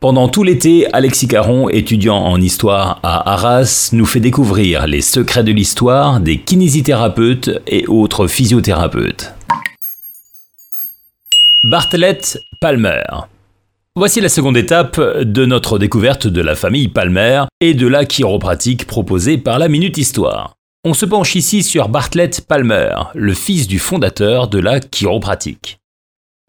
Pendant tout l'été, Alexis Caron, étudiant en histoire à Arras, nous fait découvrir les secrets de l'histoire des kinésithérapeutes et autres physiothérapeutes. Bartlett Palmer. Voici la seconde étape de notre découverte de la famille Palmer et de la chiropratique proposée par la Minute Histoire. On se penche ici sur Bartlett Palmer, le fils du fondateur de la chiropratique.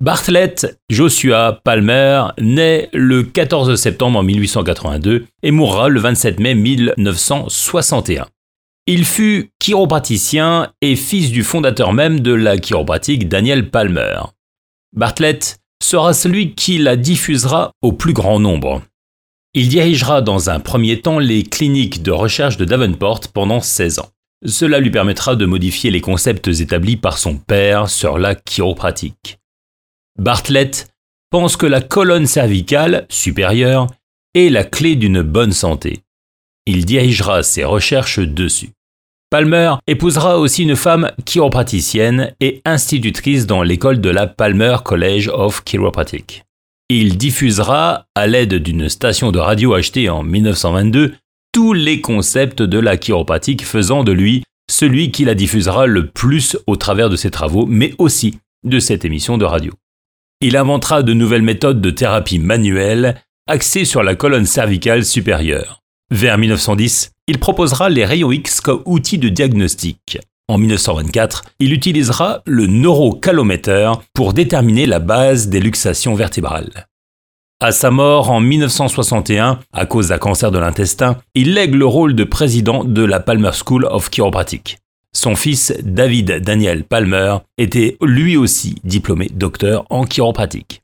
Bartlett Joshua Palmer naît le 14 septembre 1882 et mourra le 27 mai 1961. Il fut chiropraticien et fils du fondateur même de la chiropratique Daniel Palmer. Bartlett sera celui qui la diffusera au plus grand nombre. Il dirigera dans un premier temps les cliniques de recherche de Davenport pendant 16 ans. Cela lui permettra de modifier les concepts établis par son père sur la chiropratique. Bartlett pense que la colonne cervicale supérieure est la clé d'une bonne santé. Il dirigera ses recherches dessus. Palmer épousera aussi une femme chiropraticienne et institutrice dans l'école de la Palmer College of Chiropractic. Il diffusera, à l'aide d'une station de radio achetée en 1922, tous les concepts de la chiropratique faisant de lui celui qui la diffusera le plus au travers de ses travaux, mais aussi de cette émission de radio. Il inventera de nouvelles méthodes de thérapie manuelle axées sur la colonne cervicale supérieure. Vers 1910, il proposera les rayons X comme outil de diagnostic. En 1924, il utilisera le neurocalomètre pour déterminer la base des luxations vertébrales. À sa mort en 1961, à cause d'un cancer de l'intestin, il lègue le rôle de président de la Palmer School of Chiropractic. Son fils, David Daniel Palmer, était lui aussi diplômé docteur en chiropratique.